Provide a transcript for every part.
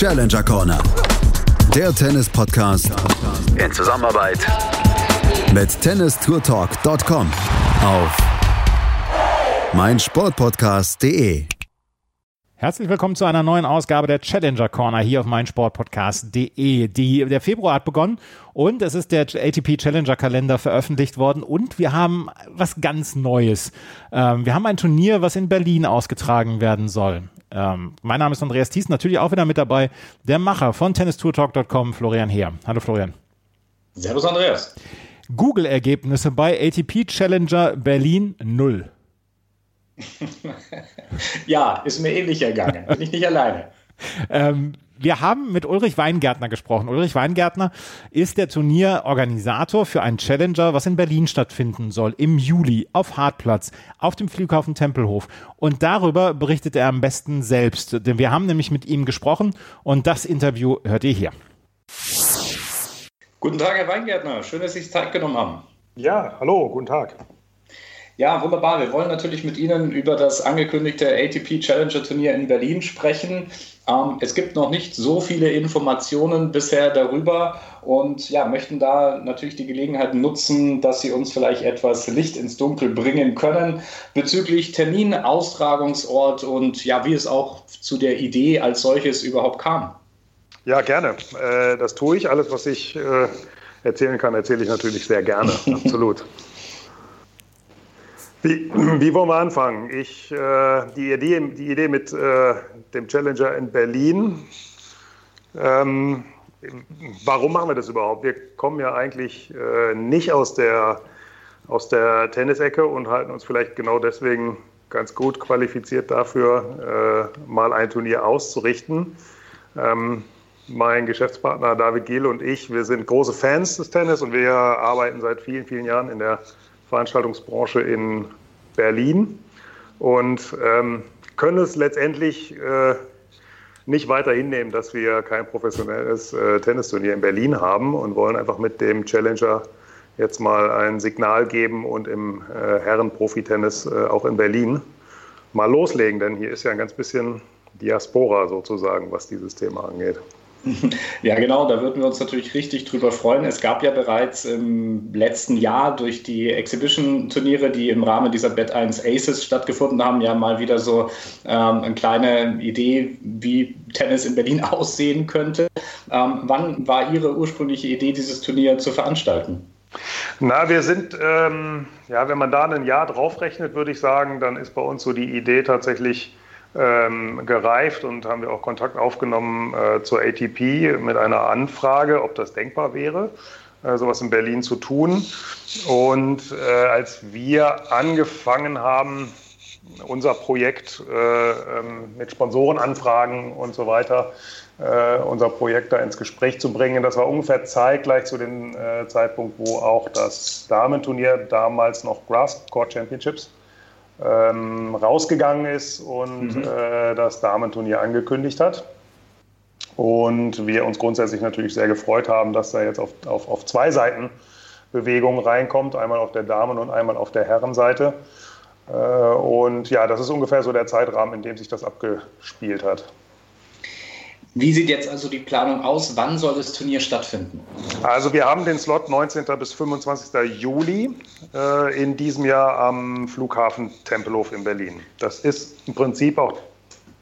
Challenger Corner. Der Tennis-Podcast in Zusammenarbeit mit tennistourtalk.com auf meinsportpodcast.de. Herzlich willkommen zu einer neuen Ausgabe der Challenger Corner hier auf meinsportpodcast.de. Die, der Februar hat begonnen und es ist der ATP Challenger Kalender veröffentlicht worden und wir haben was ganz Neues. Ähm, wir haben ein Turnier, was in Berlin ausgetragen werden soll. Ähm, mein Name ist Andreas Thies, natürlich auch wieder mit dabei, der Macher von tennistourtalk.com, Florian Heer. Hallo Florian. Servus Andreas. Google-Ergebnisse bei ATP Challenger Berlin 0. ja, ist mir ähnlich ergangen. Bin ich nicht alleine. Ähm, wir haben mit Ulrich Weingärtner gesprochen. Ulrich Weingärtner ist der Turnierorganisator für einen Challenger, was in Berlin stattfinden soll, im Juli auf Hartplatz, auf dem Flughafen Tempelhof. Und darüber berichtet er am besten selbst. Denn wir haben nämlich mit ihm gesprochen und das Interview hört ihr hier. Guten Tag, Herr Weingärtner. Schön, dass Sie sich Zeit genommen haben. Ja, hallo, guten Tag. Ja, wunderbar. Wir wollen natürlich mit Ihnen über das angekündigte ATP Challenger Turnier in Berlin sprechen. Ähm, es gibt noch nicht so viele Informationen bisher darüber und ja, möchten da natürlich die Gelegenheit nutzen, dass Sie uns vielleicht etwas Licht ins Dunkel bringen können bezüglich Termin, Austragungsort und ja, wie es auch zu der Idee als solches überhaupt kam. Ja, gerne. Äh, das tue ich. Alles, was ich äh, erzählen kann, erzähle ich natürlich sehr gerne. Absolut. Wie, wie, wollen wir anfangen? Ich, äh, die, Idee, die Idee mit äh, dem Challenger in Berlin, ähm, warum machen wir das überhaupt? Wir kommen ja eigentlich äh, nicht aus der, aus der Tennisecke und halten uns vielleicht genau deswegen ganz gut qualifiziert dafür, äh, mal ein Turnier auszurichten. Ähm, mein Geschäftspartner David Giel und ich, wir sind große Fans des Tennis und wir arbeiten seit vielen, vielen Jahren in der Veranstaltungsbranche in Berlin und ähm, können es letztendlich äh, nicht weiter hinnehmen, dass wir kein professionelles äh, Tennisturnier in Berlin haben und wollen einfach mit dem Challenger jetzt mal ein Signal geben und im äh, Herren-Profi-Tennis äh, auch in Berlin mal loslegen, denn hier ist ja ein ganz bisschen Diaspora sozusagen, was dieses Thema angeht. Ja, genau, da würden wir uns natürlich richtig drüber freuen. Es gab ja bereits im letzten Jahr durch die Exhibition-Turniere, die im Rahmen dieser Bet 1 Aces stattgefunden haben, ja mal wieder so ähm, eine kleine Idee, wie Tennis in Berlin aussehen könnte. Ähm, wann war Ihre ursprüngliche Idee, dieses Turnier zu veranstalten? Na, wir sind, ähm, ja, wenn man da ein Jahr draufrechnet, würde ich sagen, dann ist bei uns so die Idee tatsächlich, ähm, gereift und haben wir auch Kontakt aufgenommen äh, zur ATP mit einer Anfrage, ob das denkbar wäre, äh, sowas in Berlin zu tun. Und äh, als wir angefangen haben, unser Projekt äh, ähm, mit Sponsorenanfragen und so weiter, äh, unser Projekt da ins Gespräch zu bringen, das war ungefähr zeitgleich zu dem äh, Zeitpunkt, wo auch das Damenturnier, damals noch Grass Court Championships, ähm, rausgegangen ist und mhm. äh, das Damenturnier angekündigt hat. Und wir uns grundsätzlich natürlich sehr gefreut haben, dass da jetzt auf, auf, auf zwei Seiten Bewegung reinkommt, einmal auf der Damen- und einmal auf der Herrenseite. Äh, und ja, das ist ungefähr so der Zeitrahmen, in dem sich das abgespielt hat. Wie sieht jetzt also die Planung aus? Wann soll das Turnier stattfinden? Also wir haben den Slot 19. bis 25. Juli äh, in diesem Jahr am Flughafen Tempelhof in Berlin. Das ist im Prinzip auch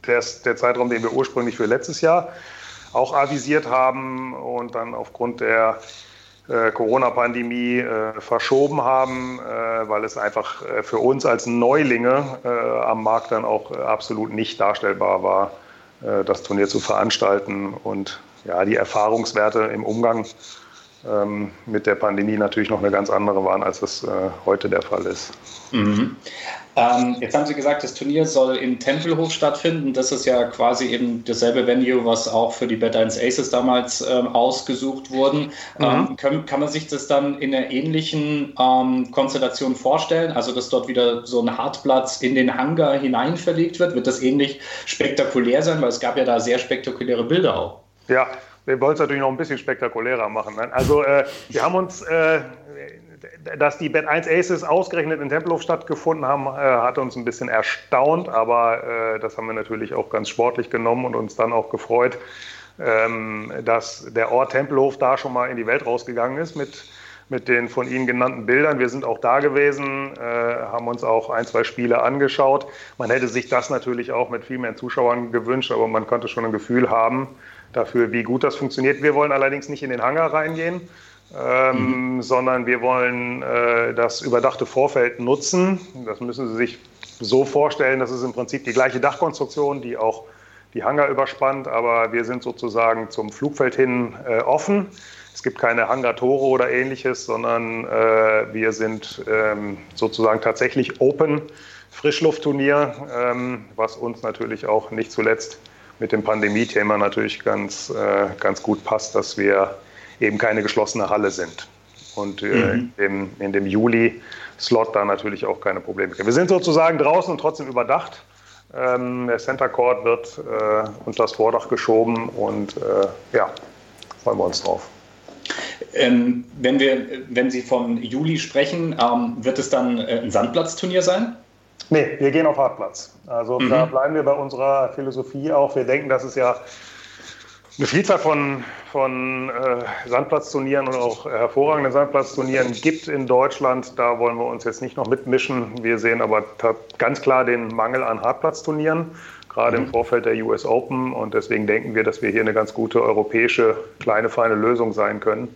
der, der Zeitraum, den wir ursprünglich für letztes Jahr auch avisiert haben und dann aufgrund der äh, Corona-Pandemie äh, verschoben haben, äh, weil es einfach äh, für uns als Neulinge äh, am Markt dann auch absolut nicht darstellbar war, äh, das Turnier zu veranstalten. Und ja, die Erfahrungswerte im Umgang ähm, mit der Pandemie natürlich noch eine ganz andere waren, als es äh, heute der Fall ist. Mhm. Ähm, jetzt haben Sie gesagt, das Turnier soll im Tempelhof stattfinden. Das ist ja quasi eben dasselbe Venue, was auch für die Bad 1 Aces damals ähm, ausgesucht wurden. Mhm. Ähm, kann, kann, man sich das dann in einer ähnlichen ähm, Konstellation vorstellen? Also, dass dort wieder so ein Hartplatz in den Hangar hinein verlegt wird? Wird das ähnlich spektakulär sein? Weil es gab ja da sehr spektakuläre Bilder auch. Ja, wir wollen es natürlich noch ein bisschen spektakulärer machen. Ne? Also, äh, wir haben uns. Äh, dass die Bad 1 Aces ausgerechnet in Tempelhof stattgefunden haben, äh, hat uns ein bisschen erstaunt, aber äh, das haben wir natürlich auch ganz sportlich genommen und uns dann auch gefreut, ähm, dass der Ort Tempelhof da schon mal in die Welt rausgegangen ist mit, mit den von Ihnen genannten Bildern. Wir sind auch da gewesen, äh, haben uns auch ein, zwei Spiele angeschaut. Man hätte sich das natürlich auch mit viel mehr Zuschauern gewünscht, aber man konnte schon ein Gefühl haben dafür, wie gut das funktioniert. Wir wollen allerdings nicht in den Hangar reingehen. Ähm, mhm. sondern wir wollen äh, das überdachte Vorfeld nutzen. Das müssen Sie sich so vorstellen, das ist im Prinzip die gleiche Dachkonstruktion, die auch die Hangar überspannt, aber wir sind sozusagen zum Flugfeld hin äh, offen. Es gibt keine Hangartore oder ähnliches, sondern äh, wir sind ähm, sozusagen tatsächlich Open Frischluftturnier, ähm, was uns natürlich auch nicht zuletzt mit dem Pandemie-Thema natürlich ganz, äh, ganz gut passt, dass wir eben keine geschlossene Halle sind. Und äh, mhm. in, in dem Juli Slot da natürlich auch keine Probleme Wir sind sozusagen draußen und trotzdem überdacht. Ähm, der Center Court wird äh, unter das Vordach geschoben und äh, ja, freuen wir uns drauf. Ähm, wenn, wir, wenn Sie vom Juli sprechen, ähm, wird es dann äh, ein Sandplatzturnier sein? Nee, wir gehen auf Hartplatz. Also mhm. da bleiben wir bei unserer Philosophie auch. Wir denken, dass es ja eine Vielzahl von, von äh, Sandplatzturnieren und auch hervorragenden Sandplatzturnieren gibt in Deutschland. Da wollen wir uns jetzt nicht noch mitmischen. Wir sehen aber ganz klar den Mangel an Hartplatzturnieren, gerade mhm. im Vorfeld der US Open. Und deswegen denken wir, dass wir hier eine ganz gute europäische, kleine, feine Lösung sein können,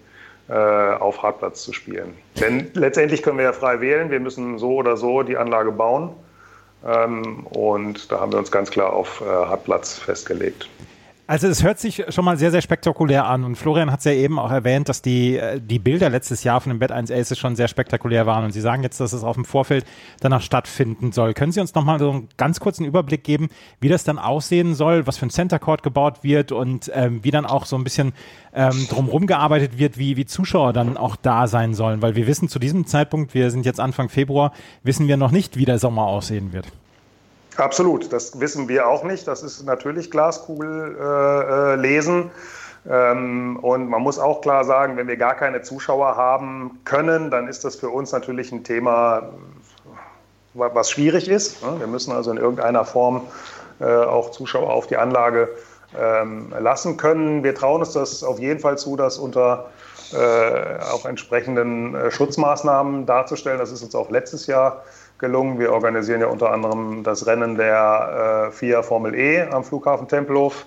auf Hartplatz zu spielen. Denn letztendlich können wir ja frei wählen. Wir müssen so oder so die Anlage bauen. Ähm, und da haben wir uns ganz klar auf äh, Hartplatz festgelegt. Also es hört sich schon mal sehr, sehr spektakulär an und Florian hat es ja eben auch erwähnt, dass die, äh, die Bilder letztes Jahr von dem Bett 1 Aces schon sehr spektakulär waren und Sie sagen jetzt, dass es auf dem Vorfeld danach stattfinden soll. Können Sie uns nochmal so einen ganz kurzen Überblick geben, wie das dann aussehen soll, was für ein Center Court gebaut wird und ähm, wie dann auch so ein bisschen ähm, drumherum gearbeitet wird, wie, wie Zuschauer dann auch da sein sollen? Weil wir wissen zu diesem Zeitpunkt, wir sind jetzt Anfang Februar, wissen wir noch nicht, wie der Sommer aussehen wird. Absolut, das wissen wir auch nicht. Das ist natürlich Glaskugel äh, äh, lesen. Ähm, und man muss auch klar sagen, wenn wir gar keine Zuschauer haben können, dann ist das für uns natürlich ein Thema, was schwierig ist. Ne? Wir müssen also in irgendeiner Form äh, auch Zuschauer auf die Anlage ähm, lassen können. Wir trauen uns das auf jeden Fall zu, das unter äh, auch entsprechenden äh, Schutzmaßnahmen darzustellen. Das ist uns auch letztes Jahr gelungen. Wir organisieren ja unter anderem das Rennen der äh, FIA Formel E am Flughafen Tempelhof.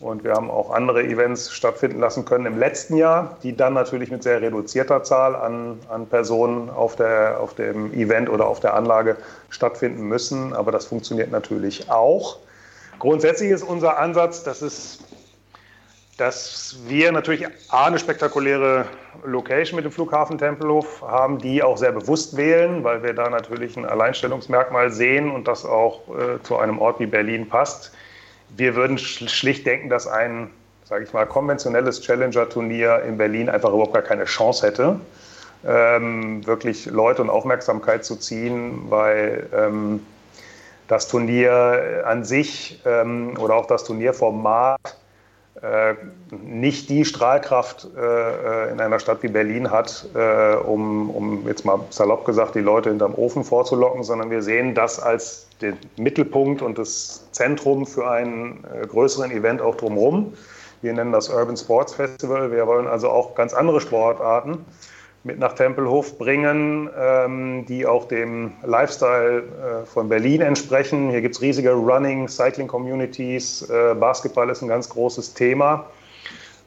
Und wir haben auch andere Events stattfinden lassen können im letzten Jahr, die dann natürlich mit sehr reduzierter Zahl an, an Personen auf, der, auf dem Event oder auf der Anlage stattfinden müssen. Aber das funktioniert natürlich auch. Grundsätzlich ist unser Ansatz, dass es dass wir natürlich A, eine spektakuläre Location mit dem Flughafen Tempelhof haben, die auch sehr bewusst wählen, weil wir da natürlich ein Alleinstellungsmerkmal sehen und das auch äh, zu einem Ort wie Berlin passt. Wir würden schlicht denken, dass ein, sage ich mal, konventionelles Challenger-Turnier in Berlin einfach überhaupt gar keine Chance hätte, ähm, wirklich Leute und Aufmerksamkeit zu ziehen, weil ähm, das Turnier an sich ähm, oder auch das Turnierformat nicht die Strahlkraft äh, in einer Stadt wie Berlin hat, äh, um, um jetzt mal salopp gesagt die Leute hinterm Ofen vorzulocken, sondern wir sehen das als den Mittelpunkt und das Zentrum für einen größeren Event auch drumherum. Wir nennen das Urban Sports Festival. Wir wollen also auch ganz andere Sportarten mit nach Tempelhof bringen, ähm, die auch dem Lifestyle äh, von Berlin entsprechen. Hier gibt es riesige Running, Cycling Communities. Äh, Basketball ist ein ganz großes Thema.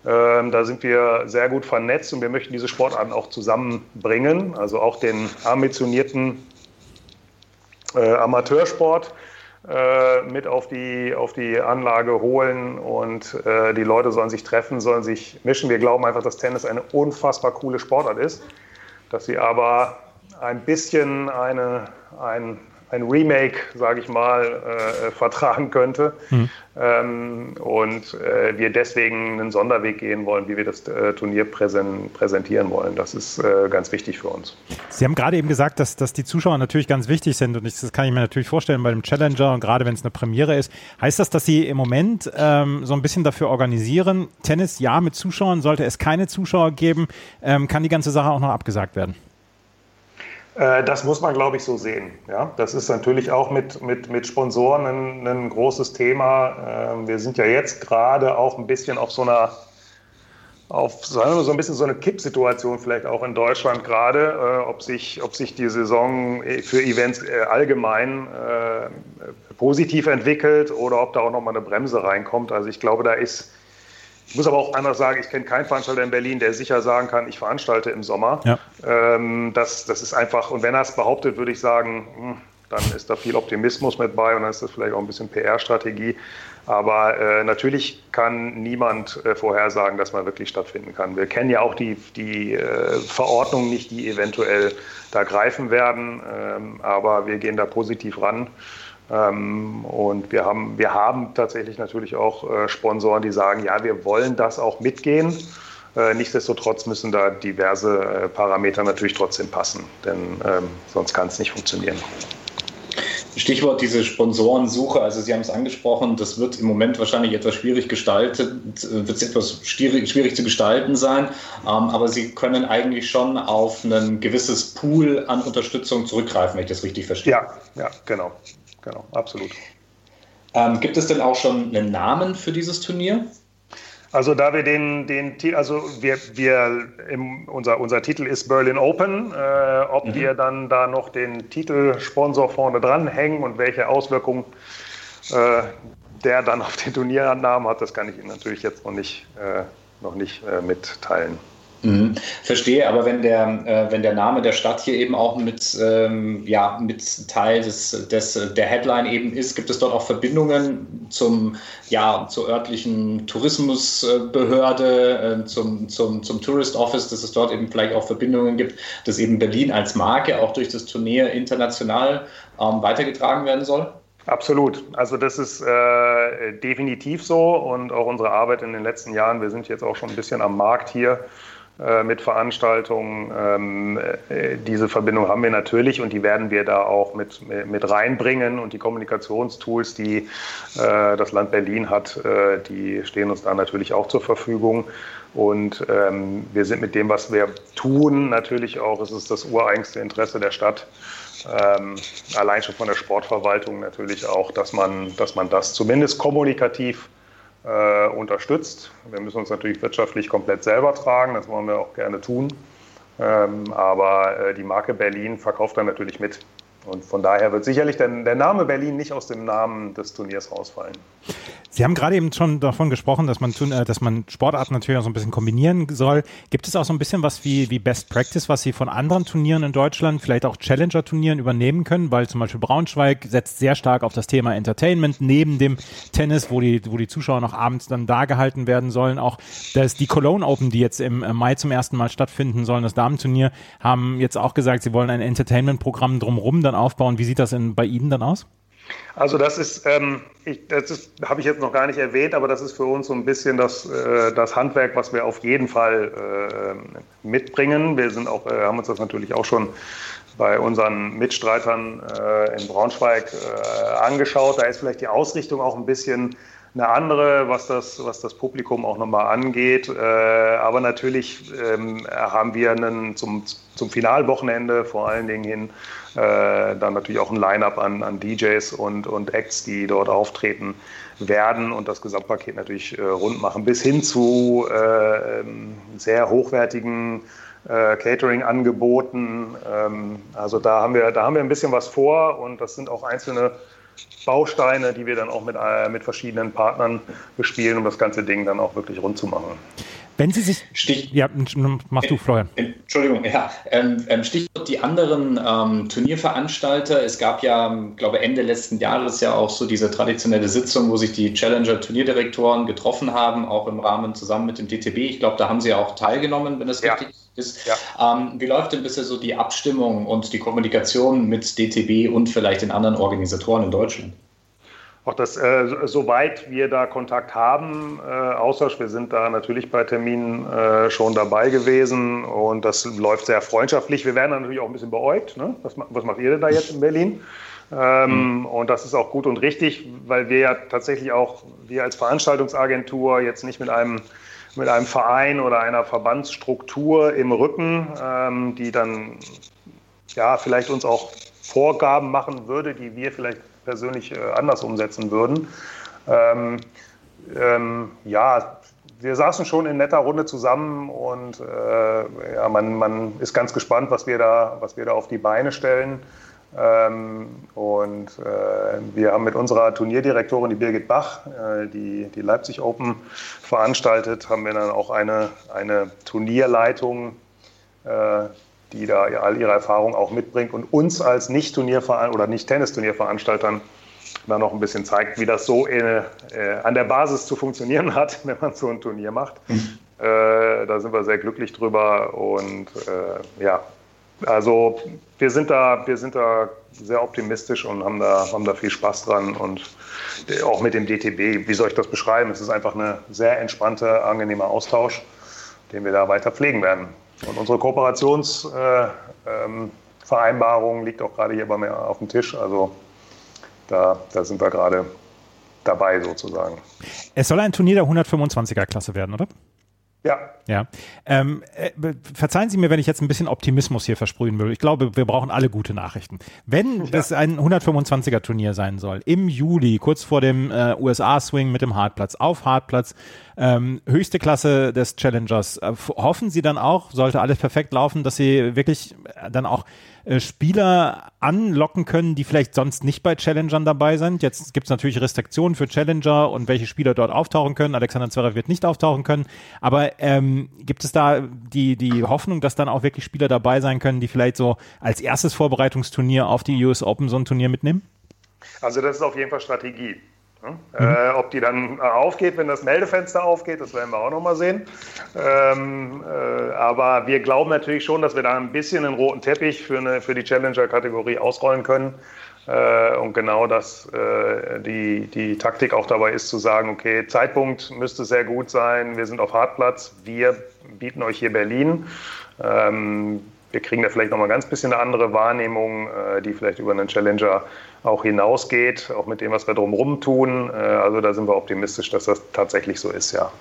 Ähm, da sind wir sehr gut vernetzt und wir möchten diese Sportarten auch zusammenbringen, also auch den ambitionierten äh, Amateursport mit auf die, auf die Anlage holen und äh, die Leute sollen sich treffen, sollen sich mischen. Wir glauben einfach, dass Tennis eine unfassbar coole Sportart ist, dass sie aber ein bisschen eine, ein, ein Remake, sage ich mal, äh, vertragen könnte. Mhm. Ähm, und äh, wir deswegen einen Sonderweg gehen wollen, wie wir das äh, Turnier präsen, präsentieren wollen. Das ist äh, ganz wichtig für uns. Sie haben gerade eben gesagt, dass, dass die Zuschauer natürlich ganz wichtig sind und ich, das kann ich mir natürlich vorstellen bei dem Challenger und gerade wenn es eine Premiere ist. Heißt das, dass Sie im Moment ähm, so ein bisschen dafür organisieren, Tennis ja mit Zuschauern, sollte es keine Zuschauer geben, ähm, kann die ganze Sache auch noch abgesagt werden? Äh, das muss man, glaube ich, so sehen. Ja, das ist natürlich auch mit, mit, mit Sponsoren ein, ein großes Thema. Ähm, wir sind ja jetzt gerade auch ein bisschen auf so einer auf so ein bisschen so eine Kippsituation vielleicht auch in Deutschland gerade, äh, ob, sich, ob sich die Saison für Events äh, allgemein äh, positiv entwickelt oder ob da auch nochmal eine Bremse reinkommt. Also ich glaube, da ist, ich muss aber auch anders sagen, ich kenne keinen Veranstalter in Berlin, der sicher sagen kann, ich veranstalte im Sommer. Ja. Ähm, das, das ist einfach, und wenn er es behauptet, würde ich sagen, hm, dann ist da viel Optimismus mit bei und dann ist das vielleicht auch ein bisschen PR-Strategie. Aber äh, natürlich kann niemand äh, vorhersagen, dass man wirklich stattfinden kann. Wir kennen ja auch die, die äh, Verordnungen nicht, die eventuell da greifen werden. Ähm, aber wir gehen da positiv ran. Ähm, und wir haben, wir haben tatsächlich natürlich auch äh, Sponsoren, die sagen, ja, wir wollen das auch mitgehen. Äh, nichtsdestotrotz müssen da diverse äh, Parameter natürlich trotzdem passen, denn ähm, sonst kann es nicht funktionieren. Stichwort diese Sponsorensuche, also Sie haben es angesprochen, das wird im Moment wahrscheinlich etwas schwierig gestaltet, wird es etwas schwierig, schwierig zu gestalten sein, ähm, aber Sie können eigentlich schon auf ein gewisses Pool an Unterstützung zurückgreifen, wenn ich das richtig verstehe. Ja, ja, genau, genau, absolut. Ähm, gibt es denn auch schon einen Namen für dieses Turnier? Also da wir den, den also wir, wir im, unser, unser Titel ist Berlin Open. Äh, ob mhm. wir dann da noch den Titelsponsor vorne dran hängen und welche Auswirkungen äh, der dann auf den Turniernamen hat, das kann ich Ihnen natürlich jetzt noch nicht, äh, noch nicht äh, mitteilen. Mhm. Verstehe, aber wenn der, äh, wenn der Name der Stadt hier eben auch mit, ähm, ja, mit Teil des, des, der Headline eben ist, gibt es dort auch Verbindungen zum, ja, zur örtlichen Tourismusbehörde, äh, zum, zum, zum Tourist Office, dass es dort eben vielleicht auch Verbindungen gibt, dass eben Berlin als Marke auch durch das Turnier international ähm, weitergetragen werden soll? Absolut. Also das ist äh, definitiv so und auch unsere Arbeit in den letzten Jahren, wir sind jetzt auch schon ein bisschen am Markt hier, mit Veranstaltungen. Ähm, äh, diese Verbindung haben wir natürlich und die werden wir da auch mit, mit reinbringen. Und die Kommunikationstools, die äh, das Land Berlin hat, äh, die stehen uns da natürlich auch zur Verfügung. Und ähm, wir sind mit dem, was wir tun, natürlich auch, es ist das ureigenste Interesse der Stadt. Ähm, allein schon von der Sportverwaltung natürlich auch, dass man, dass man das zumindest kommunikativ äh, unterstützt. Wir müssen uns natürlich wirtschaftlich komplett selber tragen, das wollen wir auch gerne tun. Ähm, aber äh, die Marke Berlin verkauft dann natürlich mit. Und von daher wird sicherlich der, der Name Berlin nicht aus dem Namen des Turniers rausfallen. Sie haben gerade eben schon davon gesprochen, dass man, äh, dass man Sportarten natürlich auch so ein bisschen kombinieren soll. Gibt es auch so ein bisschen was wie, wie Best Practice, was Sie von anderen Turnieren in Deutschland, vielleicht auch Challenger-Turnieren übernehmen können? Weil zum Beispiel Braunschweig setzt sehr stark auf das Thema Entertainment neben dem Tennis, wo die, wo die Zuschauer noch abends dann da gehalten werden sollen. Auch das, die Cologne Open, die jetzt im Mai zum ersten Mal stattfinden sollen, das Damenturnier, haben jetzt auch gesagt, sie wollen ein Entertainment-Programm drumherum dann aufbauen. Wie sieht das in, bei Ihnen dann aus? Also das ist, ähm, ich, das habe ich jetzt noch gar nicht erwähnt, aber das ist für uns so ein bisschen das, äh, das Handwerk, was wir auf jeden Fall äh, mitbringen. Wir sind auch, äh, haben uns das natürlich auch schon bei unseren Mitstreitern äh, in Braunschweig äh, angeschaut. Da ist vielleicht die Ausrichtung auch ein bisschen eine andere, was das, was das Publikum auch nochmal angeht. Äh, aber natürlich ähm, haben wir einen, zum, zum Finalwochenende vor allen Dingen hin äh, dann natürlich auch ein Line-up an, an DJs und, und Acts, die dort auftreten werden und das Gesamtpaket natürlich äh, rund machen, bis hin zu äh, ähm, sehr hochwertigen äh, Catering-Angeboten. Ähm, also da haben, wir, da haben wir ein bisschen was vor und das sind auch einzelne Bausteine, die wir dann auch mit, äh, mit verschiedenen Partnern bespielen, um das ganze Ding dann auch wirklich rund zu machen. Wenn Sie sich. Stich ja, mach du, Florian. Entschuldigung, ja. Ähm, ähm, Stichwort die anderen ähm, Turnierveranstalter. Es gab ja, glaube Ende letzten Jahres ja auch so diese traditionelle Sitzung, wo sich die Challenger-Turnierdirektoren getroffen haben, auch im Rahmen zusammen mit dem DTB. Ich glaube, da haben Sie auch teilgenommen, wenn das ja. richtig ist. Ja. Ähm, wie läuft denn bisher so die Abstimmung und die Kommunikation mit DTB und vielleicht den anderen Organisatoren in Deutschland? auch das, äh, soweit wir da Kontakt haben, äh, Austausch, wir sind da natürlich bei Terminen äh, schon dabei gewesen und das läuft sehr freundschaftlich. Wir werden natürlich auch ein bisschen beäugt. Ne? Was, was macht ihr denn da jetzt in Berlin? Ähm, mhm. Und das ist auch gut und richtig, weil wir ja tatsächlich auch, wir als Veranstaltungsagentur jetzt nicht mit einem mit einem Verein oder einer Verbandsstruktur im Rücken, ähm, die dann ja, vielleicht uns auch Vorgaben machen würde, die wir vielleicht persönlich äh, anders umsetzen würden. Ähm, ähm, ja, wir saßen schon in netter Runde zusammen und äh, ja, man, man ist ganz gespannt, was wir da, was wir da auf die Beine stellen. Ähm, und äh, wir haben mit unserer Turnierdirektorin, die Birgit Bach, äh, die die Leipzig Open veranstaltet, haben wir dann auch eine, eine Turnierleitung, äh, die da all ihre Erfahrung auch mitbringt und uns als Nicht-Turnierverein oder Nicht-Tennisturnierveranstaltern dann noch ein bisschen zeigt, wie das so in, an der Basis zu funktionieren hat, wenn man so ein Turnier macht. Mhm. Da sind wir sehr glücklich drüber und ja, also wir sind da, wir sind da sehr optimistisch und haben da, haben da viel Spaß dran und auch mit dem DTB, wie soll ich das beschreiben? Es ist einfach ein sehr entspannter, angenehmer Austausch, den wir da weiter pflegen werden. Und unsere Kooperationsvereinbarung äh, ähm, liegt auch gerade hier bei mir auf dem Tisch. Also da, da sind wir gerade dabei sozusagen. Es soll ein Turnier der 125er Klasse werden, oder? Ja. Ja. Ähm, äh, verzeihen Sie mir, wenn ich jetzt ein bisschen Optimismus hier versprühen will. Ich glaube, wir brauchen alle gute Nachrichten. Wenn ja. das ein 125er Turnier sein soll, im Juli, kurz vor dem äh, USA-Swing mit dem Hartplatz, auf Hartplatz, ähm, höchste Klasse des Challengers, äh, hoffen Sie dann auch, sollte alles perfekt laufen, dass Sie wirklich dann auch äh, Spieler anlocken können, die vielleicht sonst nicht bei Challengern dabei sind. Jetzt gibt es natürlich Restriktionen für Challenger und welche Spieler dort auftauchen können. Alexander Zverev wird nicht auftauchen können. Aber ähm, gibt es da die, die Hoffnung, dass dann auch wirklich Spieler dabei sein können, die vielleicht so als erstes Vorbereitungsturnier auf die US Open so ein Turnier mitnehmen? Also das ist auf jeden Fall Strategie. Mhm. Äh, ob die dann aufgeht, wenn das Meldefenster aufgeht, das werden wir auch noch mal sehen. Ähm, äh, aber wir glauben natürlich schon, dass wir da ein bisschen einen roten Teppich für, eine, für die Challenger-Kategorie ausrollen können. Äh, und genau das äh, die, die Taktik auch dabei ist, zu sagen, okay, Zeitpunkt müsste sehr gut sein, wir sind auf Hartplatz, wir bieten euch hier Berlin. Ähm, wir kriegen da vielleicht noch mal ein ganz bisschen eine andere Wahrnehmung, äh, die vielleicht über einen Challenger auch hinausgeht, auch mit dem, was wir drumherum tun. Äh, also da sind wir optimistisch, dass das tatsächlich so ist, ja.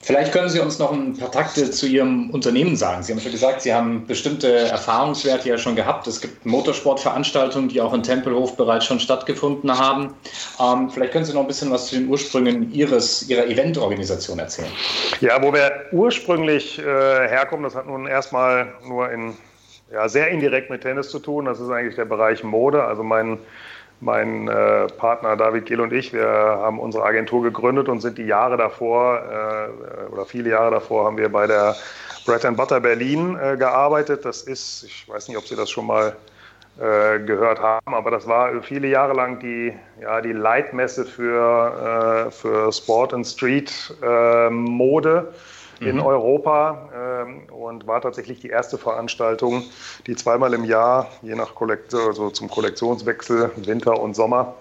Vielleicht können Sie uns noch ein paar Takte zu Ihrem Unternehmen sagen. Sie haben schon gesagt, Sie haben bestimmte Erfahrungswerte ja schon gehabt. Es gibt Motorsportveranstaltungen, die auch in Tempelhof bereits schon stattgefunden haben. Ähm, vielleicht können Sie noch ein bisschen was zu den Ursprüngen Ihres, Ihrer Eventorganisation erzählen. Ja, wo wir ursprünglich äh, herkommen, das hat nun erstmal nur in, ja, sehr indirekt mit Tennis zu tun. Das ist eigentlich der Bereich Mode. Also mein mein äh, Partner David Gill und ich, wir haben unsere Agentur gegründet und sind die Jahre davor äh, oder viele Jahre davor haben wir bei der Bread and Butter Berlin äh, gearbeitet. Das ist, ich weiß nicht, ob Sie das schon mal äh, gehört haben, aber das war viele Jahre lang die, ja, die Leitmesse für, äh, für Sport and Street äh, Mode in mhm. Europa ähm, und war tatsächlich die erste Veranstaltung, die zweimal im Jahr, je nach Kollektion, also zum Kollektionswechsel, Winter und Sommer,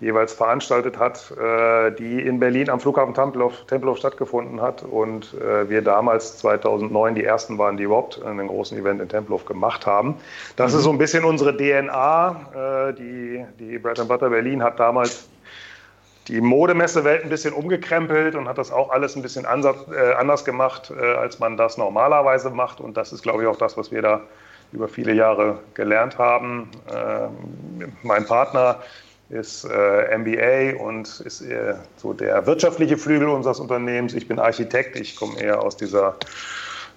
jeweils veranstaltet hat, äh, die in Berlin am Flughafen Tempelhof, Tempelhof stattgefunden hat und äh, wir damals 2009 die ersten waren, die überhaupt einen großen Event in Tempelhof gemacht haben. Das mhm. ist so ein bisschen unsere DNA. Äh, die, die Bread and Butter Berlin hat damals die Modemessewelt ein bisschen umgekrempelt und hat das auch alles ein bisschen ansatz, äh, anders gemacht, äh, als man das normalerweise macht. Und das ist, glaube ich, auch das, was wir da über viele Jahre gelernt haben. Ähm, mein Partner ist äh, MBA und ist eher so der wirtschaftliche Flügel unseres Unternehmens. Ich bin Architekt, ich komme eher aus dieser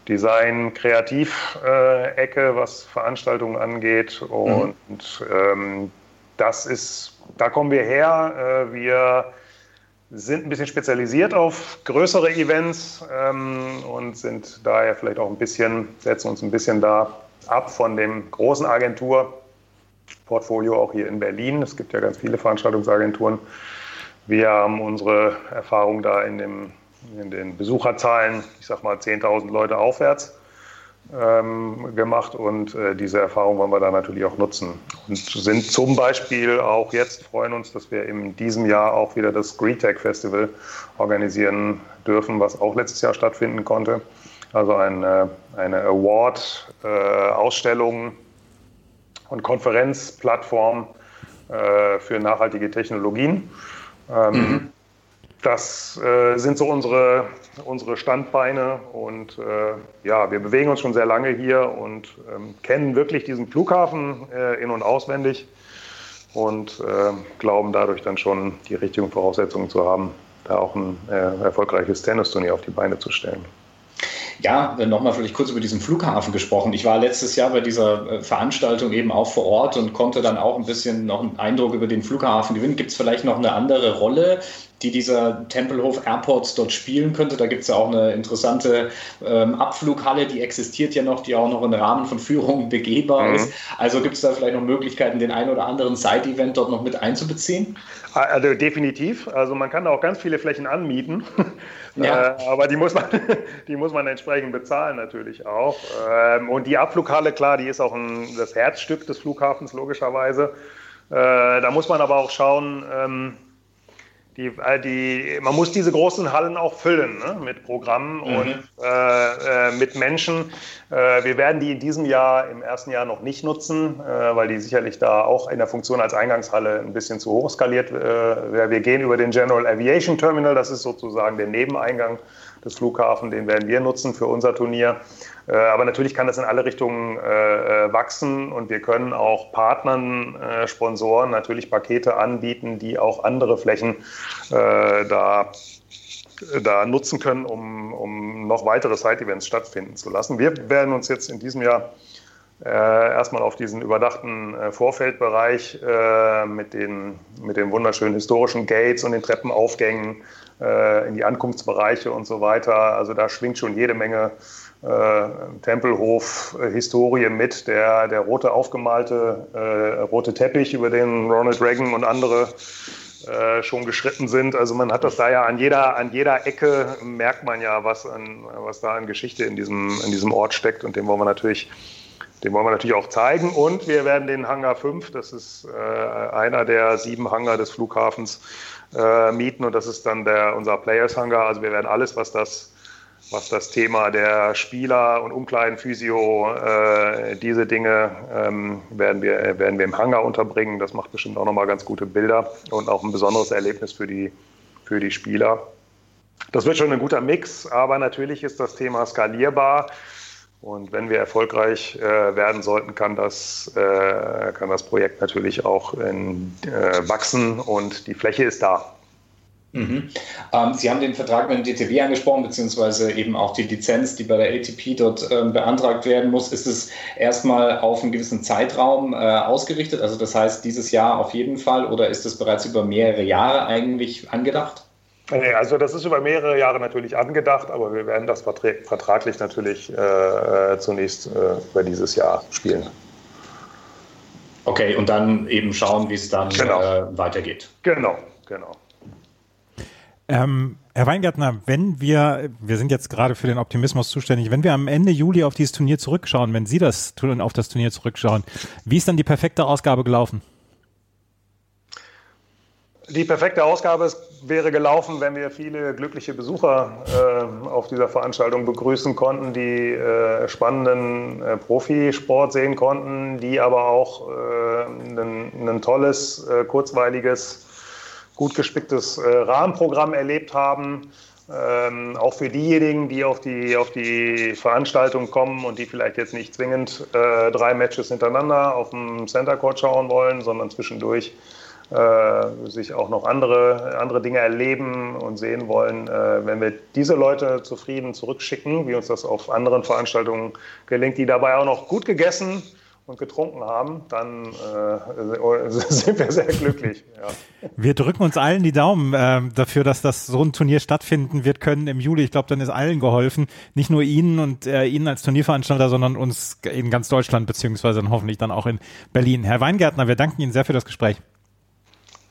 Design-Kreativ-Ecke, was Veranstaltungen angeht. Mhm. Und mhm. ähm, das ist da kommen wir her. Äh, wir sind ein bisschen spezialisiert auf größere Events ähm, und sind daher vielleicht auch ein bisschen, setzen uns ein bisschen da ab von dem großen Agenturportfolio auch hier in Berlin. Es gibt ja ganz viele Veranstaltungsagenturen. Wir haben unsere Erfahrung da in, dem, in den Besucherzahlen, ich sag mal 10.000 Leute aufwärts ähm, gemacht und äh, diese Erfahrung wollen wir da natürlich auch nutzen. Und sind zum Beispiel auch jetzt, freuen uns, dass wir in diesem Jahr auch wieder das GreeTech Festival organisieren dürfen, was auch letztes Jahr stattfinden konnte. Also eine, eine Award-Ausstellung äh, und Konferenzplattform äh, für nachhaltige Technologien. Ähm, mhm. Das äh, sind so unsere, unsere Standbeine und äh, ja, wir bewegen uns schon sehr lange hier und ähm, kennen wirklich diesen Flughafen äh, in- und auswendig und äh, glauben dadurch dann schon die richtigen Voraussetzungen zu haben, da auch ein äh, erfolgreiches Tennisturnier auf die Beine zu stellen. Ja, nochmal vielleicht kurz über diesen Flughafen gesprochen. Ich war letztes Jahr bei dieser äh, Veranstaltung eben auch vor Ort und konnte dann auch ein bisschen noch einen Eindruck über den Flughafen gewinnen. Gibt es vielleicht noch eine andere Rolle, die dieser Tempelhof Airports dort spielen könnte. Da gibt es ja auch eine interessante ähm, Abflughalle, die existiert ja noch, die auch noch im Rahmen von Führungen begehbar mhm. ist. Also gibt es da vielleicht noch Möglichkeiten, den einen oder anderen Side-Event dort noch mit einzubeziehen? Also definitiv. Also man kann da auch ganz viele Flächen anmieten. Ja. Äh, aber die muss, man, die muss man entsprechend bezahlen natürlich auch. Ähm, und die Abflughalle, klar, die ist auch ein, das Herzstück des Flughafens logischerweise. Äh, da muss man aber auch schauen, ähm, die, äh, die, man muss diese großen Hallen auch füllen ne? mit Programmen mhm. und äh, äh, mit Menschen. Äh, wir werden die in diesem Jahr, im ersten Jahr noch nicht nutzen, äh, weil die sicherlich da auch in der Funktion als Eingangshalle ein bisschen zu hoch skaliert. Äh, wir gehen über den General Aviation Terminal, das ist sozusagen der Nebeneingang des Flughafens, den werden wir nutzen für unser Turnier. Äh, aber natürlich kann das in alle Richtungen äh, äh, wachsen und wir können auch Partnern, Sponsoren natürlich Pakete anbieten, die auch andere Flächen da, da nutzen können, um, um noch weitere Side-Events stattfinden zu lassen. Wir werden uns jetzt in diesem Jahr erstmal auf diesen überdachten Vorfeldbereich mit, den, mit den wunderschönen historischen Gates und den Treppenaufgängen in die Ankunftsbereiche und so weiter. Also da schwingt schon jede Menge äh, Tempelhof-Historie äh, mit, der, der rote aufgemalte äh, rote Teppich, über den Ronald Reagan und andere äh, schon geschritten sind. Also man hat das da ja an jeder, an jeder Ecke merkt man ja, was, an, was da an Geschichte in diesem, in diesem Ort steckt und den wollen wir natürlich den wollen wir natürlich auch zeigen und wir werden den Hangar 5, das ist äh, einer der sieben Hangar des Flughafens, äh, mieten und das ist dann der, unser Players Hangar. Also wir werden alles, was das was das Thema der Spieler und Umkleidenphysio, äh, diese Dinge ähm, werden, wir, werden wir im Hangar unterbringen. Das macht bestimmt auch nochmal ganz gute Bilder und auch ein besonderes Erlebnis für die, für die Spieler. Das wird schon ein guter Mix, aber natürlich ist das Thema skalierbar. Und wenn wir erfolgreich äh, werden sollten, kann das, äh, kann das Projekt natürlich auch in, äh, wachsen und die Fläche ist da. Mhm. Ähm, Sie haben den Vertrag mit dem DTW angesprochen, beziehungsweise eben auch die Lizenz, die bei der ATP dort ähm, beantragt werden muss. Ist es erstmal auf einen gewissen Zeitraum äh, ausgerichtet? Also das heißt dieses Jahr auf jeden Fall oder ist es bereits über mehrere Jahre eigentlich angedacht? Also das ist über mehrere Jahre natürlich angedacht, aber wir werden das vertraglich natürlich äh, zunächst äh, über dieses Jahr spielen. Okay, und dann eben schauen, wie es dann genau. äh, weitergeht. Genau, genau. Ähm, Herr Weingärtner, wenn wir, wir sind jetzt gerade für den Optimismus zuständig, wenn wir am Ende Juli auf dieses Turnier zurückschauen, wenn Sie das tun, auf das Turnier zurückschauen, wie ist dann die perfekte Ausgabe gelaufen? Die perfekte Ausgabe wäre gelaufen, wenn wir viele glückliche Besucher äh, auf dieser Veranstaltung begrüßen konnten, die äh, spannenden äh, Profisport sehen konnten, die aber auch äh, ein tolles, äh, kurzweiliges gut gespicktes äh, Rahmenprogramm erlebt haben. Ähm, auch für diejenigen, die auf die, auf die Veranstaltung kommen und die vielleicht jetzt nicht zwingend drei Matches hintereinander auf dem Center Court schauen wollen, sondern zwischendurch äh, sich auch noch andere, andere Dinge erleben und sehen wollen. Äh, wenn wir diese Leute zufrieden zurückschicken, wie uns das auf anderen Veranstaltungen gelingt, die dabei auch noch gut gegessen, und getrunken haben, dann äh, sind wir sehr glücklich. Ja. Wir drücken uns allen die Daumen äh, dafür, dass das so ein Turnier stattfinden wird können im Juli. Ich glaube, dann ist allen geholfen. Nicht nur Ihnen und äh, Ihnen als Turnierveranstalter, sondern uns in ganz Deutschland, beziehungsweise dann hoffentlich dann auch in Berlin. Herr Weingärtner, wir danken Ihnen sehr für das Gespräch.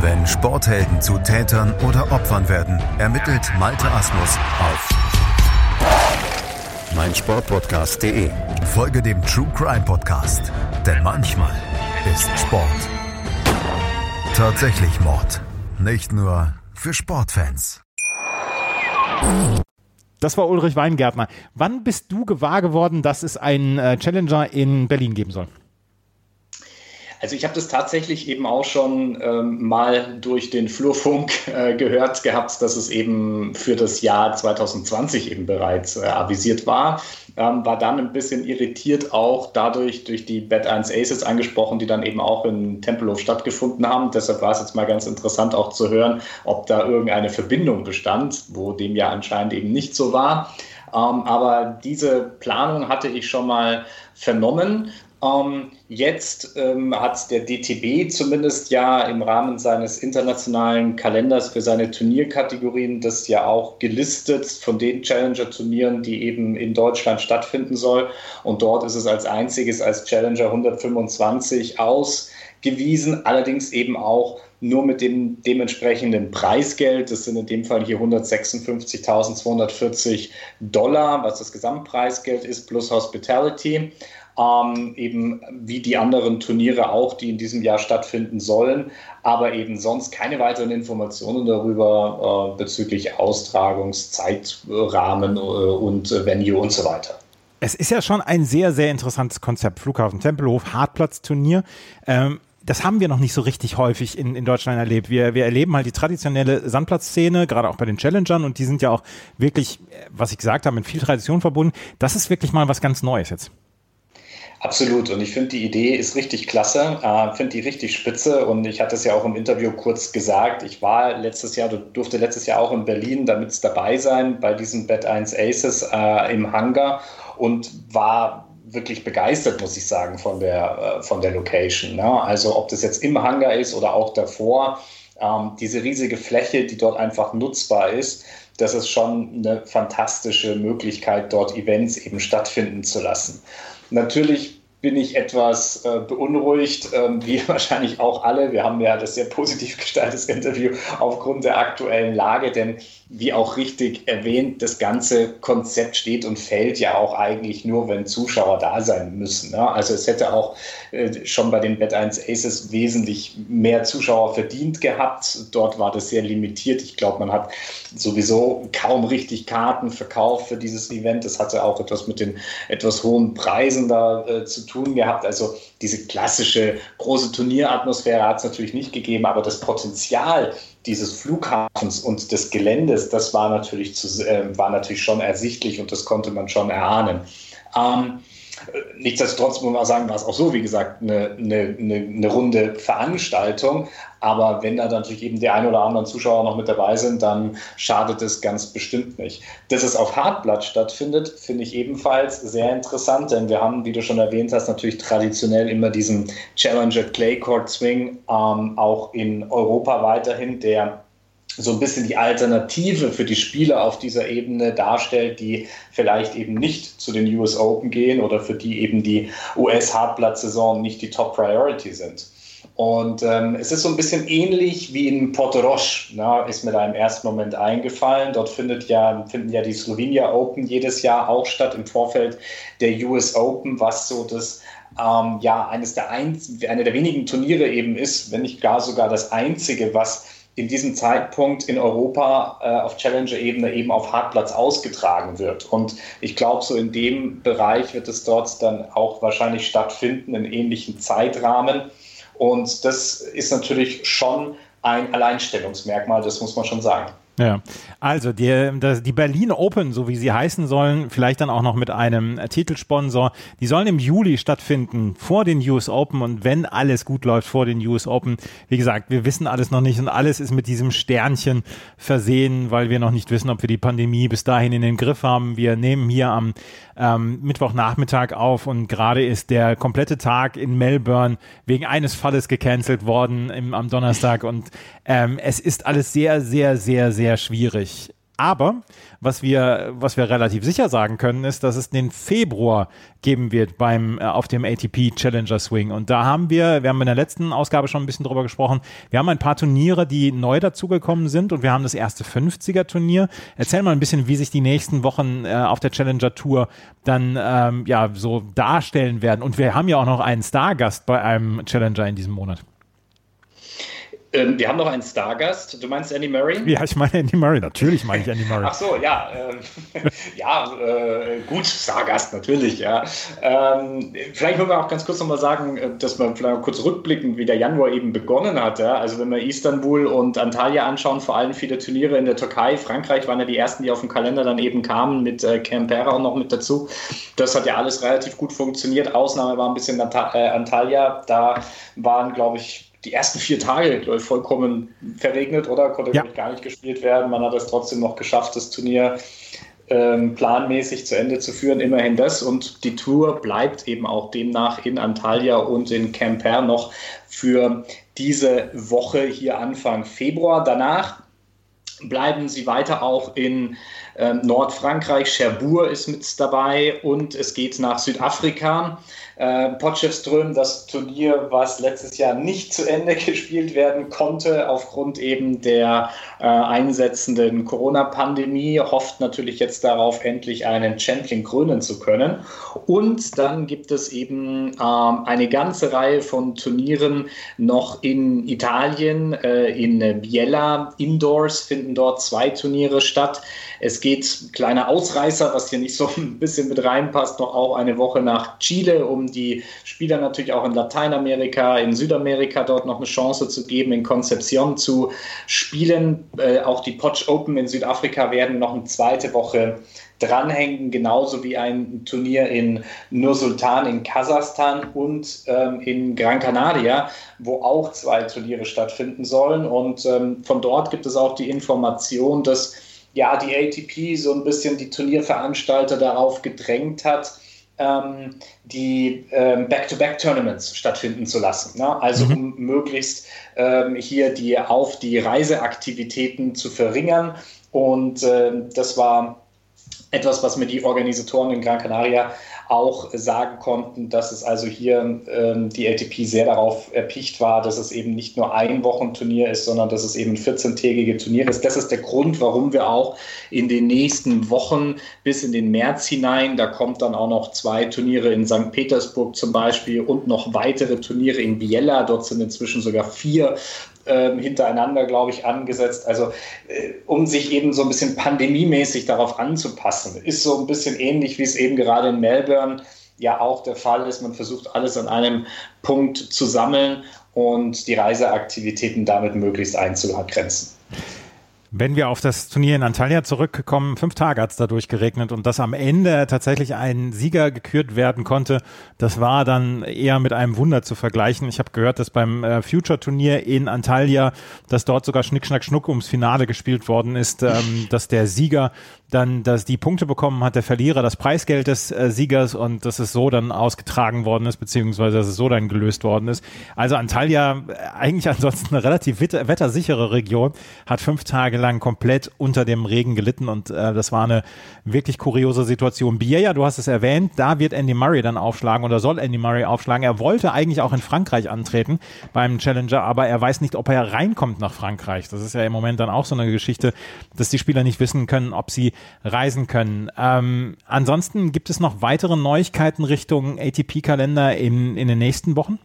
Wenn Sporthelden zu Tätern oder Opfern werden, ermittelt Malte Asmus auf meinsportpodcast.de. Folge dem True Crime Podcast, denn manchmal ist Sport tatsächlich Mord. Nicht nur für Sportfans. Das war Ulrich Weingärtner. Wann bist du gewahr geworden, dass es einen äh, Challenger in Berlin geben soll? Also ich habe das tatsächlich eben auch schon ähm, mal durch den Flurfunk äh, gehört gehabt, dass es eben für das Jahr 2020 eben bereits äh, avisiert war. Ähm, war dann ein bisschen irritiert auch dadurch durch die Bad 1 Aces angesprochen, die dann eben auch in Tempelhof stattgefunden haben. Deshalb war es jetzt mal ganz interessant auch zu hören, ob da irgendeine Verbindung bestand, wo dem ja anscheinend eben nicht so war. Ähm, aber diese Planung hatte ich schon mal vernommen ähm, jetzt ähm, hat der DTB zumindest ja im Rahmen seines internationalen Kalenders für seine Turnierkategorien das ja auch gelistet von den Challenger-Turnieren, die eben in Deutschland stattfinden soll. Und dort ist es als einziges als Challenger 125 ausgewiesen, allerdings eben auch nur mit dem dementsprechenden Preisgeld. Das sind in dem Fall hier 156.240 Dollar, was das Gesamtpreisgeld ist, plus Hospitality ähm, eben wie die anderen Turniere auch, die in diesem Jahr stattfinden sollen, aber eben sonst keine weiteren Informationen darüber äh, bezüglich Austragungszeitrahmen äh, und äh, Venue und so weiter. Es ist ja schon ein sehr, sehr interessantes Konzept. Flughafen Tempelhof, Hartplatzturnier. Ähm, das haben wir noch nicht so richtig häufig in, in Deutschland erlebt. Wir, wir erleben halt die traditionelle Sandplatzszene, gerade auch bei den Challengern, und die sind ja auch wirklich, äh, was ich gesagt habe, mit viel Tradition verbunden. Das ist wirklich mal was ganz Neues jetzt. Absolut. Und ich finde, die Idee ist richtig klasse, äh, finde die richtig spitze. Und ich hatte es ja auch im Interview kurz gesagt. Ich war letztes Jahr, durfte letztes Jahr auch in Berlin damit dabei sein bei diesen Bad 1 Aces äh, im Hangar und war wirklich begeistert, muss ich sagen, von der, äh, von der Location. Ne? Also ob das jetzt im Hangar ist oder auch davor, ähm, diese riesige Fläche, die dort einfach nutzbar ist, das ist schon eine fantastische Möglichkeit, dort Events eben stattfinden zu lassen. Natürlich bin ich etwas äh, beunruhigt, ähm, wie wahrscheinlich auch alle. Wir haben ja das sehr positiv gestaltetes Interview aufgrund der aktuellen Lage, denn wie auch richtig erwähnt, das ganze Konzept steht und fällt ja auch eigentlich nur, wenn Zuschauer da sein müssen. Ne? Also es hätte auch äh, schon bei den Bet 1 Aces wesentlich mehr Zuschauer verdient gehabt. Dort war das sehr limitiert. Ich glaube, man hat sowieso kaum richtig Karten verkauft für dieses Event. Das hatte auch etwas mit den etwas hohen Preisen da äh, zu tun gehabt. Also diese klassische große Turnieratmosphäre hat es natürlich nicht gegeben, aber das Potenzial dieses Flughafens und des Geländes, das war natürlich, zu, äh, war natürlich schon ersichtlich und das konnte man schon erahnen. Ähm, Nichtsdestotrotz muss man sagen, war es auch so, wie gesagt, eine, eine, eine, runde Veranstaltung. Aber wenn da natürlich eben die ein oder anderen Zuschauer noch mit dabei sind, dann schadet es ganz bestimmt nicht. Dass es auf Hartblatt stattfindet, finde ich ebenfalls sehr interessant, denn wir haben, wie du schon erwähnt hast, natürlich traditionell immer diesen Challenger Clay Court Swing, ähm, auch in Europa weiterhin, der so ein bisschen die Alternative für die Spieler auf dieser Ebene darstellt, die vielleicht eben nicht zu den US Open gehen oder für die eben die US-Hartblatt-Saison nicht die Top Priority sind. Und ähm, es ist so ein bisschen ähnlich wie in Portorosch, na, ist mir da im ersten Moment eingefallen. Dort findet ja, finden ja die Slovenia Open jedes Jahr auch statt im Vorfeld der US Open, was so das ähm, ja eines der ein, eine der wenigen Turniere eben ist, wenn nicht gar sogar das einzige, was in diesem Zeitpunkt in Europa äh, auf Challenger-Ebene eben auf Hartplatz ausgetragen wird. Und ich glaube, so in dem Bereich wird es dort dann auch wahrscheinlich stattfinden, in ähnlichen Zeitrahmen. Und das ist natürlich schon ein Alleinstellungsmerkmal, das muss man schon sagen. Ja, also die, die Berlin Open, so wie sie heißen sollen, vielleicht dann auch noch mit einem Titelsponsor, die sollen im Juli stattfinden, vor den US Open und wenn alles gut läuft vor den US Open, wie gesagt, wir wissen alles noch nicht und alles ist mit diesem Sternchen versehen, weil wir noch nicht wissen, ob wir die Pandemie bis dahin in den Griff haben. Wir nehmen hier am ähm, Mittwochnachmittag auf und gerade ist der komplette Tag in Melbourne wegen eines Falles gecancelt worden im, am Donnerstag und ähm, es ist alles sehr, sehr, sehr, sehr schwierig. Aber was wir, was wir relativ sicher sagen können, ist, dass es den Februar geben wird beim, äh, auf dem ATP Challenger Swing. Und da haben wir, wir haben in der letzten Ausgabe schon ein bisschen drüber gesprochen, wir haben ein paar Turniere, die neu dazugekommen sind und wir haben das erste 50er Turnier. Erzähl mal ein bisschen, wie sich die nächsten Wochen äh, auf der Challenger Tour dann ähm, ja so darstellen werden. Und wir haben ja auch noch einen Stargast bei einem Challenger in diesem Monat. Ähm, wir haben noch einen Stargast. Du meinst Andy Murray? Ja, ich meine Andy Murray. Natürlich meine ich Andy Murray. Ach so, ja. Ähm, ja, äh, gut, Stargast, natürlich, ja. Ähm, vielleicht wollen wir auch ganz kurz nochmal sagen, äh, dass wir vielleicht kurz rückblicken, wie der Januar eben begonnen hat. Ja? Also, wenn wir Istanbul und Antalya anschauen, vor allem viele Turniere in der Türkei, Frankreich waren ja die ersten, die auf dem Kalender dann eben kamen, mit äh, Campera auch noch mit dazu. Das hat ja alles relativ gut funktioniert. Ausnahme war ein bisschen äh, Antalya. Da waren, glaube ich, die ersten vier Tage ich, vollkommen verregnet, oder? Konnte ja. gar nicht gespielt werden. Man hat es trotzdem noch geschafft, das Turnier ähm, planmäßig zu Ende zu führen. Immerhin das. Und die Tour bleibt eben auch demnach in Antalya und in Quimper noch für diese Woche hier Anfang Februar. Danach bleiben sie weiter auch in ähm, Nordfrankreich. Cherbourg ist mit dabei und es geht nach Südafrika. Äh, Potchefström, das Turnier, was letztes Jahr nicht zu Ende gespielt werden konnte, aufgrund eben der äh, einsetzenden Corona-Pandemie, hofft natürlich jetzt darauf, endlich einen Champion krönen zu können. Und dann gibt es eben äh, eine ganze Reihe von Turnieren noch in Italien, äh, in Biella. Indoors finden dort zwei Turniere statt. Es geht, kleiner Ausreißer, was hier nicht so ein bisschen mit reinpasst, noch auch eine Woche nach Chile, um die Spieler natürlich auch in Lateinamerika, in Südamerika dort noch eine Chance zu geben, in Concepcion zu spielen. Äh, auch die Potch Open in Südafrika werden noch eine zweite Woche dranhängen, genauso wie ein Turnier in Nur-Sultan in Kasachstan und ähm, in Gran Canaria, wo auch zwei Turniere stattfinden sollen. Und ähm, von dort gibt es auch die Information, dass ja die ATP so ein bisschen die Turnierveranstalter darauf gedrängt hat, ähm, die ähm, Back-to-Back-Tournaments stattfinden zu lassen. Ne? Also mhm. um möglichst ähm, hier die auf die Reiseaktivitäten zu verringern. Und äh, das war etwas, was mir die Organisatoren in Gran Canaria auch sagen konnten, dass es also hier ähm, die ATP sehr darauf erpicht war, dass es eben nicht nur ein Wochenturnier ist, sondern dass es eben ein 14-tägige Turnier ist. Das ist der Grund, warum wir auch in den nächsten Wochen bis in den März hinein, da kommt dann auch noch zwei Turniere in St. Petersburg zum Beispiel und noch weitere Turniere in Biella. Dort sind inzwischen sogar vier ähm, hintereinander, glaube ich, angesetzt. Also äh, um sich eben so ein bisschen pandemiemäßig darauf anzupassen. Ist so ein bisschen ähnlich, wie es eben gerade in Melbourne ja auch der Fall ist. Man versucht alles an einem Punkt zu sammeln und die Reiseaktivitäten damit möglichst einzugrenzen. Wenn wir auf das Turnier in Antalya zurückkommen, fünf Tage hat es dadurch geregnet und dass am Ende tatsächlich ein Sieger gekürt werden konnte, das war dann eher mit einem Wunder zu vergleichen. Ich habe gehört, dass beim äh, Future-Turnier in Antalya, dass dort sogar Schnick, Schnack, Schnuck ums Finale gespielt worden ist, ähm, dass der Sieger dann dass die Punkte bekommen hat, der Verlierer das Preisgeld des äh, Siegers und dass es so dann ausgetragen worden ist, beziehungsweise dass es so dann gelöst worden ist. Also Antalya, äh, eigentlich ansonsten eine relativ wettersichere Region, hat fünf Tage lang komplett unter dem Regen gelitten und äh, das war eine wirklich kuriose Situation. Biella, du hast es erwähnt, da wird Andy Murray dann aufschlagen oder soll Andy Murray aufschlagen. Er wollte eigentlich auch in Frankreich antreten beim Challenger, aber er weiß nicht, ob er reinkommt nach Frankreich. Das ist ja im Moment dann auch so eine Geschichte, dass die Spieler nicht wissen können, ob sie reisen können. Ähm, ansonsten gibt es noch weitere Neuigkeiten Richtung ATP-Kalender in, in den nächsten Wochen?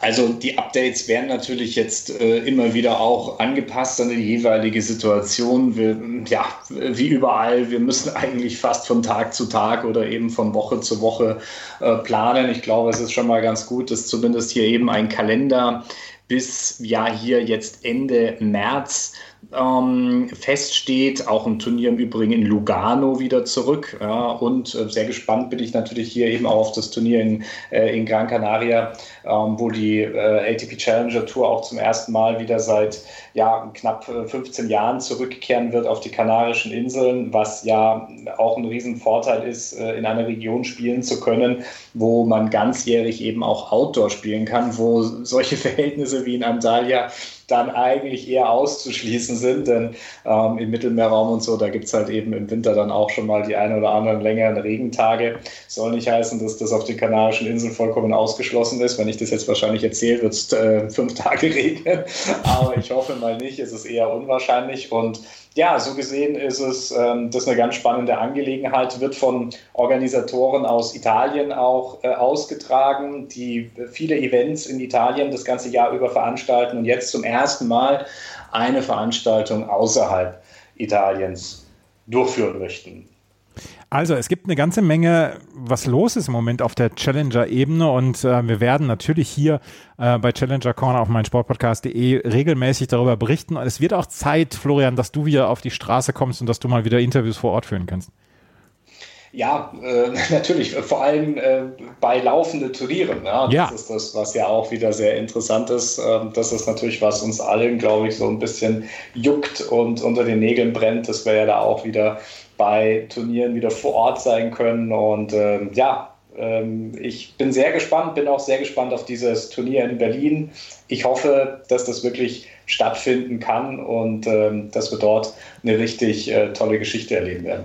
Also die Updates werden natürlich jetzt äh, immer wieder auch angepasst an die jeweilige Situation. Wir, ja, wie überall, wir müssen eigentlich fast von Tag zu Tag oder eben von Woche zu Woche äh, planen. Ich glaube, es ist schon mal ganz gut, dass zumindest hier eben ein Kalender bis ja hier jetzt Ende März ähm, feststeht. Auch ein Turnier im Übrigen in Lugano wieder zurück. Ja, und äh, sehr gespannt bin ich natürlich hier eben auch auf das Turnier in, äh, in Gran Canaria, ähm, wo die äh, ATP Challenger Tour auch zum ersten Mal wieder seit ja, knapp 15 äh, Jahren zurückkehren wird auf die Kanarischen Inseln, was ja auch ein Riesenvorteil ist, äh, in einer Region spielen zu können, wo man ganzjährig eben auch Outdoor spielen kann, wo solche Verhältnisse wie in Antalya dann eigentlich eher auszuschließen sind, denn ähm, im Mittelmeerraum und so, da gibt es halt eben im Winter dann auch schon mal die ein oder anderen längeren Regentage. Soll nicht heißen, dass das auf den Kanarischen Inseln vollkommen ausgeschlossen ist. Wenn ich das jetzt wahrscheinlich erzähle, wird es äh, fünf Tage regnen, aber ich hoffe mal nicht, es ist eher unwahrscheinlich und ja, so gesehen ist es ähm, das eine ganz spannende Angelegenheit, wird von Organisatoren aus Italien auch äh, ausgetragen, die viele Events in Italien das ganze Jahr über veranstalten und jetzt zum ersten Mal eine Veranstaltung außerhalb Italiens durchführen möchten. Also es gibt eine ganze Menge, was los ist im Moment auf der Challenger-Ebene und äh, wir werden natürlich hier äh, bei Challenger Corner auf meinsportpodcast.de regelmäßig darüber berichten. Und es wird auch Zeit, Florian, dass du wieder auf die Straße kommst und dass du mal wieder Interviews vor Ort führen kannst. Ja, äh, natürlich, vor allem äh, bei laufenden Turnieren. Ja. Das ist das, was ja auch wieder sehr interessant ist. Ähm, das ist natürlich, was uns allen, glaube ich, so ein bisschen juckt und unter den Nägeln brennt, dass wir ja da auch wieder bei Turnieren wieder vor Ort sein können. Und ähm, ja, ähm, ich bin sehr gespannt, bin auch sehr gespannt auf dieses Turnier in Berlin. Ich hoffe, dass das wirklich stattfinden kann und ähm, dass wir dort eine richtig äh, tolle Geschichte erleben werden.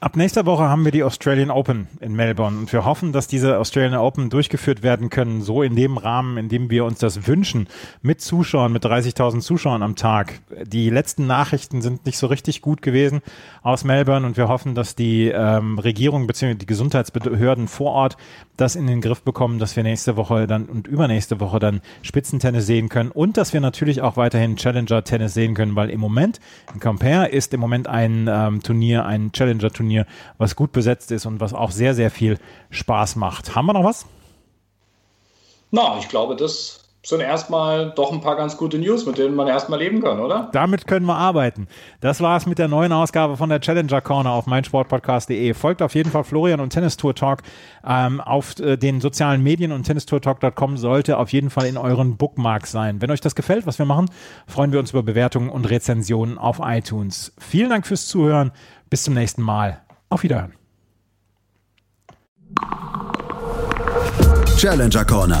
Ab nächster Woche haben wir die Australian Open in Melbourne und wir hoffen, dass diese Australian Open durchgeführt werden können, so in dem Rahmen, in dem wir uns das wünschen, mit Zuschauern, mit 30.000 Zuschauern am Tag. Die letzten Nachrichten sind nicht so richtig gut gewesen aus Melbourne und wir hoffen, dass die ähm, Regierung bzw. die Gesundheitsbehörden vor Ort das in den Griff bekommen, dass wir nächste Woche dann und übernächste Woche dann Spitzentennis sehen können und dass wir natürlich auch weiterhin Challenger-Tennis sehen können, weil im Moment in Compare ist im Moment ein ähm, Turnier, ein Challenger-Turnier, was gut besetzt ist und was auch sehr, sehr viel Spaß macht. Haben wir noch was? Na, ich glaube, das sind erstmal doch ein paar ganz gute News, mit denen man erstmal leben kann, oder? Damit können wir arbeiten. Das war es mit der neuen Ausgabe von der Challenger Corner auf meinsportpodcast.de. Folgt auf jeden Fall Florian und Tennis Tour Talk ähm, auf äh, den sozialen Medien und tennistourtalk.com sollte auf jeden Fall in euren Bookmarks sein. Wenn euch das gefällt, was wir machen, freuen wir uns über Bewertungen und Rezensionen auf iTunes. Vielen Dank fürs Zuhören. Bis zum nächsten Mal. Auf Wiederhören. Challenger Corner.